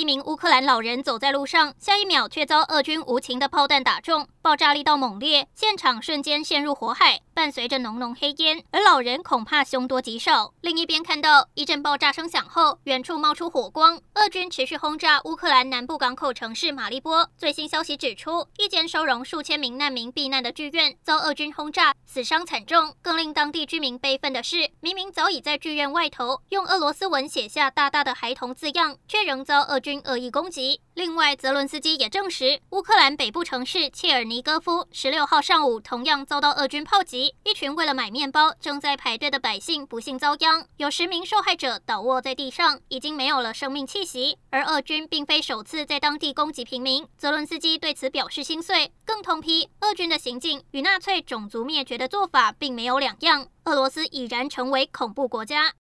一名乌克兰老人走在路上，下一秒却遭俄军无情的炮弹打中，爆炸力道猛烈，现场瞬间陷入火海。伴随着浓浓黑烟，而老人恐怕凶多吉少。另一边看到一阵爆炸声响后，远处冒出火光。俄军持续轰炸乌克兰南部港口城市马利波。最新消息指出，一间收容数千名难民避难的剧院遭俄军轰炸，死伤惨重。更令当地居民悲愤的是，明明早已在剧院外头用俄罗斯文写下大大的“孩童”字样，却仍遭俄军军恶意攻击。另外，泽伦斯基也证实，乌克兰北部城市切尔尼戈夫十六号上午同样遭到俄军炮击。一群为了买面包正在排队的百姓不幸遭殃，有十名受害者倒卧在地上，已经没有了生命气息。而俄军并非首次在当地攻击平民，泽伦斯基对此表示心碎，更痛批俄军的行径与纳粹种族灭绝的做法并没有两样。俄罗斯已然成为恐怖国家。